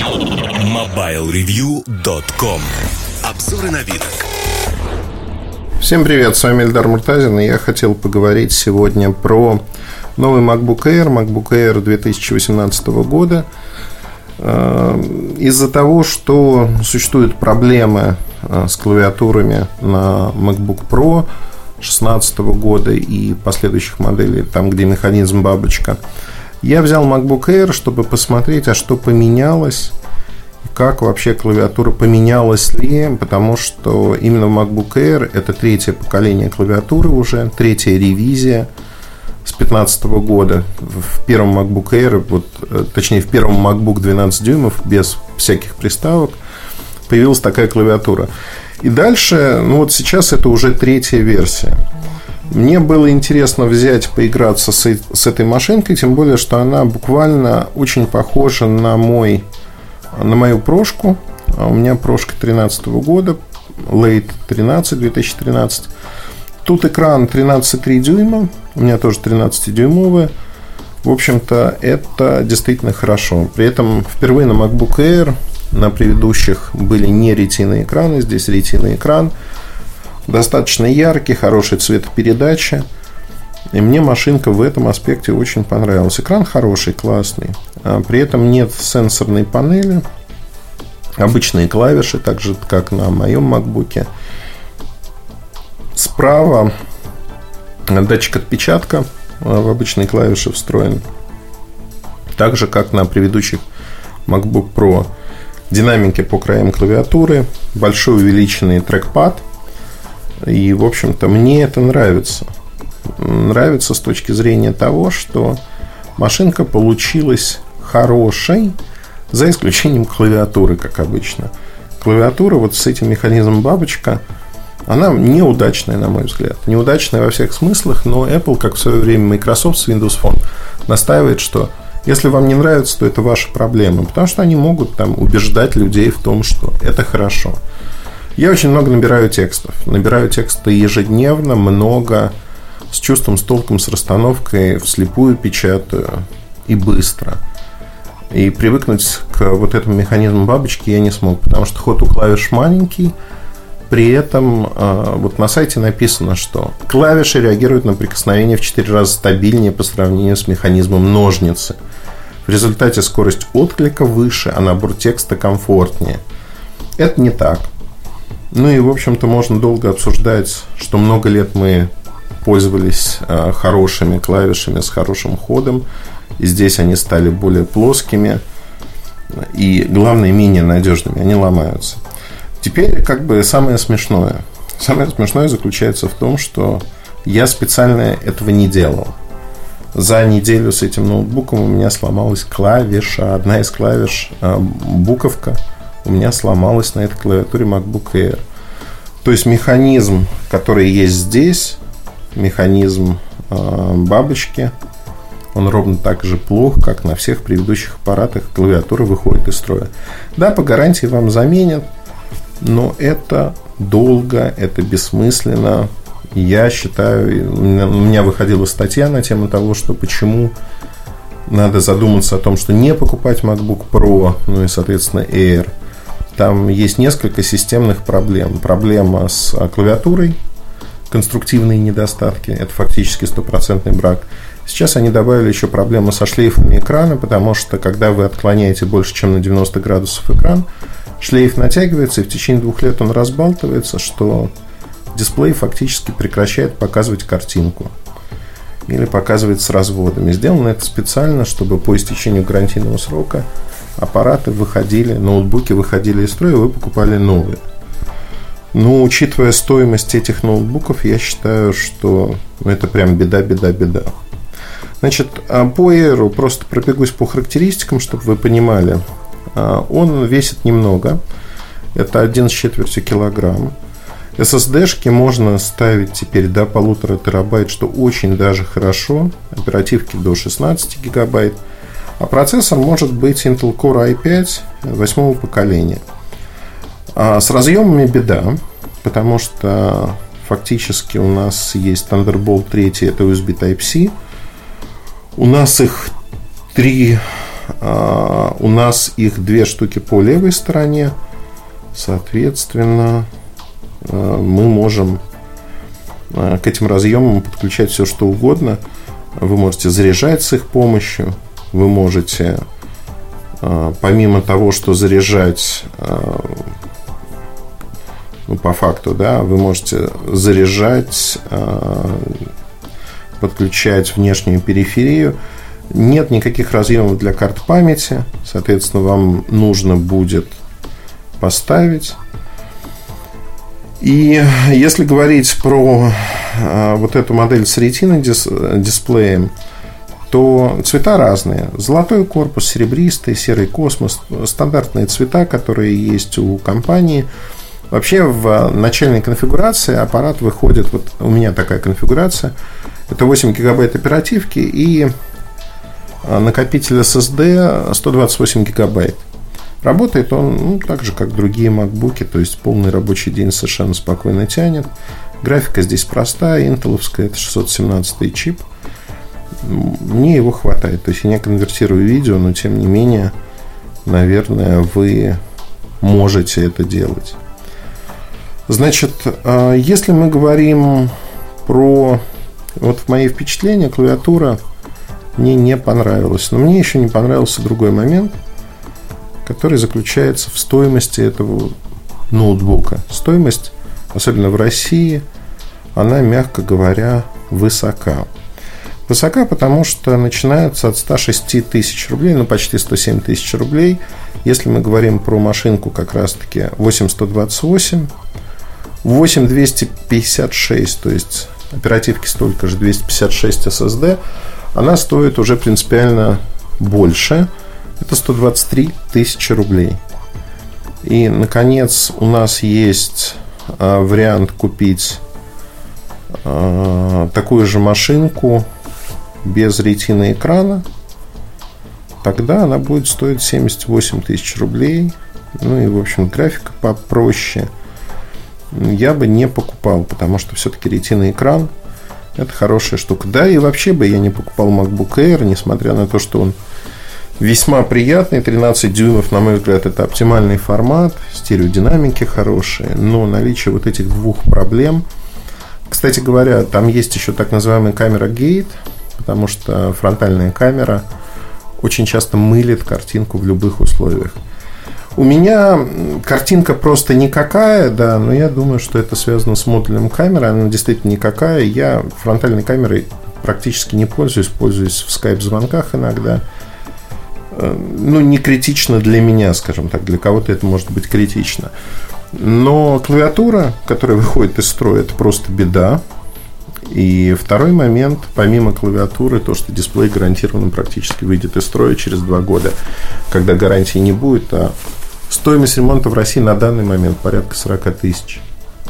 MobileReview.com Обзоры вид. Всем привет, с вами Эльдар Муртазин, и я хотел поговорить сегодня про новый MacBook Air, MacBook Air 2018 года. Э, из-за того, что существуют проблемы э, с клавиатурами на MacBook Pro 2016 года и последующих моделей, там, где механизм бабочка, я взял MacBook Air, чтобы посмотреть, а что поменялось как вообще клавиатура поменялась ли, потому что именно MacBook Air это третье поколение клавиатуры уже, третья ревизия с 2015 года. В первом MacBook Air, вот, э, точнее в первом MacBook 12 дюймов без всяких приставок появилась такая клавиатура. И дальше, ну вот сейчас это уже третья версия. Мне было интересно взять, поиграться с, с этой машинкой, тем более, что она буквально очень похожа на мой на мою прошку. А у меня прошка 13 года, Late 13, 2013. Тут экран 13,3 дюйма, у меня тоже 13-дюймовый. В общем-то, это действительно хорошо. При этом впервые на MacBook Air на предыдущих были не ретиные экраны, здесь ретиный экран. Достаточно яркий, хороший цветопередача. И мне машинка в этом аспекте очень понравилась. Экран хороший, классный. А при этом нет сенсорной панели. Обычные клавиши, так же, как на моем MacBook. Справа датчик отпечатка в обычные клавиши встроен. Так же, как на предыдущих MacBook Pro. Динамики по краям клавиатуры. Большой увеличенный трекпад. И, в общем-то, мне это нравится нравится с точки зрения того, что машинка получилась хорошей, за исключением клавиатуры, как обычно. Клавиатура вот с этим механизмом бабочка, она неудачная, на мой взгляд. Неудачная во всех смыслах, но Apple, как в свое время Microsoft с Windows Phone, настаивает, что если вам не нравится, то это ваша проблема. Потому что они могут там убеждать людей в том, что это хорошо. Я очень много набираю текстов. Набираю тексты ежедневно, много с чувством, с толком, с расстановкой, вслепую печатаю и быстро. И привыкнуть к вот этому механизму бабочки я не смог, потому что ход у клавиш маленький. При этом а, вот на сайте написано, что клавиши реагируют на прикосновение в 4 раза стабильнее по сравнению с механизмом ножницы. В результате скорость отклика выше, а набор текста комфортнее. Это не так. Ну и, в общем-то, можно долго обсуждать, что много лет мы пользовались э, хорошими клавишами с хорошим ходом. И здесь они стали более плоскими и, главное, менее надежными. Они ломаются. Теперь, как бы, самое смешное. Самое смешное заключается в том, что я специально этого не делал. За неделю с этим ноутбуком у меня сломалась клавиша. Одна из клавиш, э, буковка, у меня сломалась на этой клавиатуре MacBook Air. То есть механизм, который есть здесь, механизм э, бабочки. Он ровно так же плох, как на всех предыдущих аппаратах. Клавиатура выходит из строя. Да, по гарантии вам заменят, но это долго, это бессмысленно. Я считаю, у меня выходила статья на тему того, что почему надо задуматься о том, что не покупать MacBook Pro, ну и, соответственно, Air. Там есть несколько системных проблем. Проблема с клавиатурой, конструктивные недостатки. Это фактически стопроцентный брак. Сейчас они добавили еще проблему со шлейфами экрана, потому что когда вы отклоняете больше, чем на 90 градусов экран, шлейф натягивается, и в течение двух лет он разбалтывается, что дисплей фактически прекращает показывать картинку или показывает с разводами. Сделано это специально, чтобы по истечению гарантийного срока аппараты выходили, ноутбуки выходили из строя, вы покупали новые. Ну, учитывая стоимость этих ноутбуков, я считаю, что это прям беда, беда, беда. Значит, а по Air просто пробегусь по характеристикам, чтобы вы понимали. А, он весит немного. Это 1 с четвертью килограмм. SSD-шки можно ставить теперь до полутора терабайт, что очень даже хорошо. Оперативки до 16 гигабайт. А процессор может быть Intel Core i5 восьмого поколения – а с разъемами беда, потому что фактически у нас есть Thunderbolt 3, это USB Type-C. У нас их три а, у нас их две штуки по левой стороне. Соответственно, а, мы можем к этим разъемам подключать все, что угодно. Вы можете заряжать с их помощью. Вы можете, помимо того, что заряжать ну, по факту, да, вы можете заряжать, подключать внешнюю периферию. Нет никаких разъемов для карт памяти. Соответственно, вам нужно будет поставить. И если говорить про а, вот эту модель с ретиной дисплеем, то цвета разные. Золотой корпус, серебристый, серый космос, стандартные цвета, которые есть у компании. Вообще в начальной конфигурации аппарат выходит, вот у меня такая конфигурация, это 8 гигабайт оперативки и а, накопитель SSD 128 гигабайт. Работает он ну, так же, как другие макбуки, то есть полный рабочий день совершенно спокойно тянет. Графика здесь простая, интеловская, это 617 чип. Мне его хватает. То есть я не конвертирую видео, но тем не менее, наверное, вы можете это делать. Значит, а, если мы говорим про вот в мои впечатления клавиатура мне не понравилась. Но мне еще не понравился другой момент, который заключается в стоимости этого ноутбука. Стоимость, особенно в России, она, мягко говоря, высока. Высока, потому что начинается от 106 тысяч рублей, ну почти 107 тысяч рублей. Если мы говорим про машинку как раз-таки 8128, 8256, то есть оперативки столько же, 256 SSD, она стоит уже принципиально больше. Это 123 тысячи рублей. И, наконец, у нас есть а, вариант купить а, такую же машинку без ретины экрана. Тогда она будет стоить 78 тысяч рублей. Ну и, в общем, графика попроще. Я бы не покупал, потому что все-таки ретина экран – это хорошая штука. Да, и вообще бы я не покупал MacBook Air, несмотря на то, что он весьма приятный. 13 дюймов, на мой взгляд, это оптимальный формат. Стереодинамики хорошие. Но наличие вот этих двух проблем... Кстати говоря, там есть еще так называемая камера Gate, потому что фронтальная камера очень часто мылит картинку в любых условиях. У меня картинка просто никакая, да, но я думаю, что это связано с модулем камеры. Она действительно никакая. Я фронтальной камерой практически не пользуюсь, пользуюсь в скайп-звонках иногда. Э, ну, не критично для меня, скажем так. Для кого-то это может быть критично. Но клавиатура, которая выходит из строя, это просто беда. И второй момент, помимо клавиатуры, то, что дисплей гарантированно практически выйдет из строя через два года, когда гарантии не будет, а Стоимость ремонта в России на данный момент порядка 40 тысяч.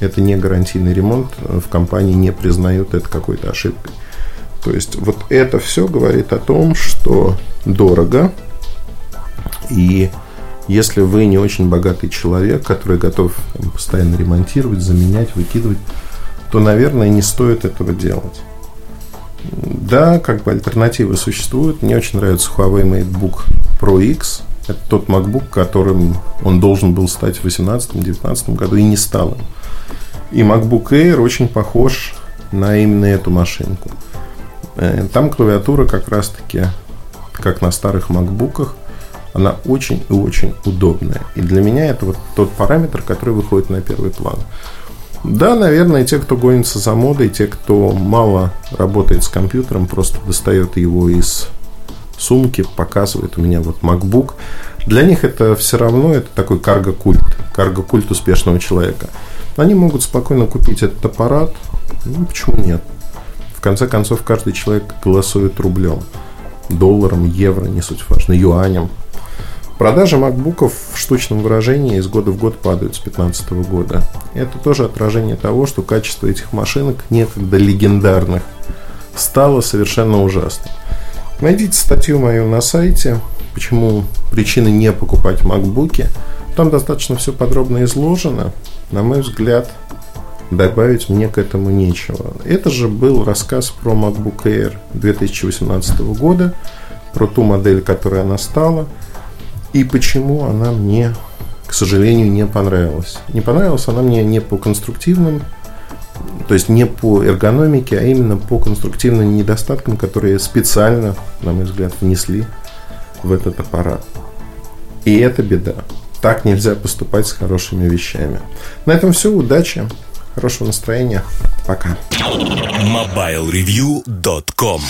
Это не гарантийный ремонт, в компании не признают это какой-то ошибкой. То есть вот это все говорит о том, что дорого. И если вы не очень богатый человек, который готов постоянно ремонтировать, заменять, выкидывать, то, наверное, не стоит этого делать. Да, как бы альтернативы существуют. Мне очень нравится Huawei MateBook Pro X. Это тот MacBook, которым он должен был стать в 2018-2019 году и не стал им. И MacBook Air очень похож на именно эту машинку. Э, там клавиатура как раз-таки, как на старых MacBook'ах, она очень и очень удобная. И для меня это вот тот параметр, который выходит на первый план. Да, наверное, те, кто гонится за модой, те, кто мало работает с компьютером, просто достает его из сумки, показывает у меня вот MacBook. Для них это все равно это такой карго-культ, карго-культ успешного человека. Они могут спокойно купить этот аппарат. Ну, почему нет? В конце концов, каждый человек голосует рублем, долларом, евро, не суть важно, юанем. Продажи макбуков в штучном выражении из года в год падают с 2015 года. Это тоже отражение того, что качество этих машинок, некогда легендарных, стало совершенно ужасным. Найдите статью мою на сайте, почему причины не покупать макбуки. Там достаточно все подробно изложено. На мой взгляд, добавить мне к этому нечего. Это же был рассказ про MacBook Air 2018 года, про ту модель, которая она стала, и почему она мне, к сожалению, не понравилась. Не понравилась она мне не по конструктивным, то есть не по эргономике, а именно по конструктивным недостаткам, которые специально, на мой взгляд, внесли в этот аппарат. И это беда. Так нельзя поступать с хорошими вещами. На этом все. Удачи. Хорошего настроения. Пока. MobileReview.com